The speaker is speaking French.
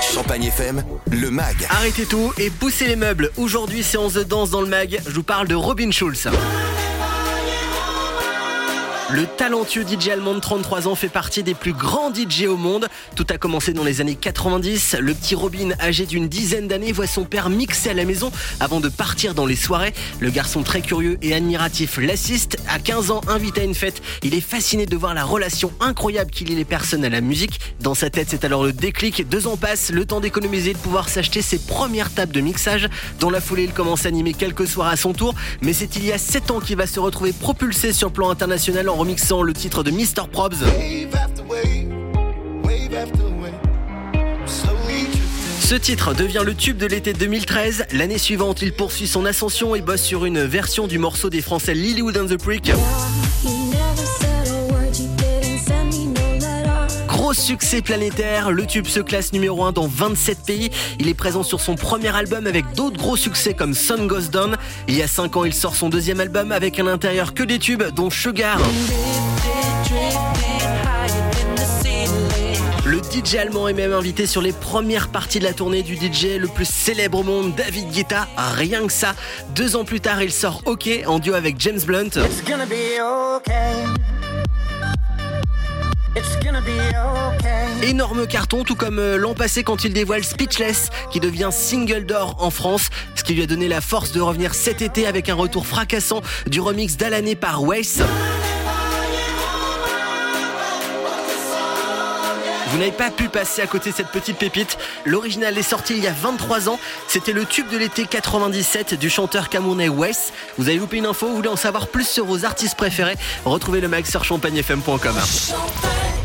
Champagne FM, le MAG. Arrêtez tout et poussez les meubles. Aujourd'hui, séance de danse dans le mag. Je vous parle de Robin Schulz. Le talentueux DJ allemand de 33 ans fait partie des plus grands DJ au monde. Tout a commencé dans les années 90. Le petit Robin, âgé d'une dizaine d'années, voit son père mixer à la maison avant de partir dans les soirées. Le garçon très curieux et admiratif l'assiste. À 15 ans, invité à une fête, il est fasciné de voir la relation incroyable qu'il lie les personnes à la musique. Dans sa tête, c'est alors le déclic. Deux ans passent, le temps d'économiser, de pouvoir s'acheter ses premières tables de mixage. Dans la foulée, il commence à animer quelques soirs à son tour. Mais c'est il y a 7 ans qu'il va se retrouver propulsé sur le plan international remixant le titre de Mr. Probs. Ce titre devient le tube de l'été 2013. L'année suivante, il poursuit son ascension et bosse sur une version du morceau des Français Lilywood and the Prick. Gros succès planétaire, le tube se classe numéro 1 dans 27 pays. Il est présent sur son premier album avec d'autres gros succès comme Sun Goes Down. Il y a 5 ans, il sort son deuxième album avec à l'intérieur que des tubes, dont Sugar. Le DJ allemand est même invité sur les premières parties de la tournée du DJ le plus célèbre au monde, David Guetta. Rien que ça. Deux ans plus tard, il sort OK en duo avec James Blunt. Énorme carton, tout comme euh, l'an passé quand il dévoile Speechless, qui devient single d'or en France, ce qui lui a donné la force de revenir cet été avec un retour fracassant du remix d'Alané par Waze. Vous n'avez pas pu passer à côté de cette petite pépite. L'original est sorti il y a 23 ans. C'était le tube de l'été 97 du chanteur camerounais Wes. Vous avez loupé une info, vous voulez en savoir plus sur vos artistes préférés? Retrouvez le mag sur champagnefm.com. Champagne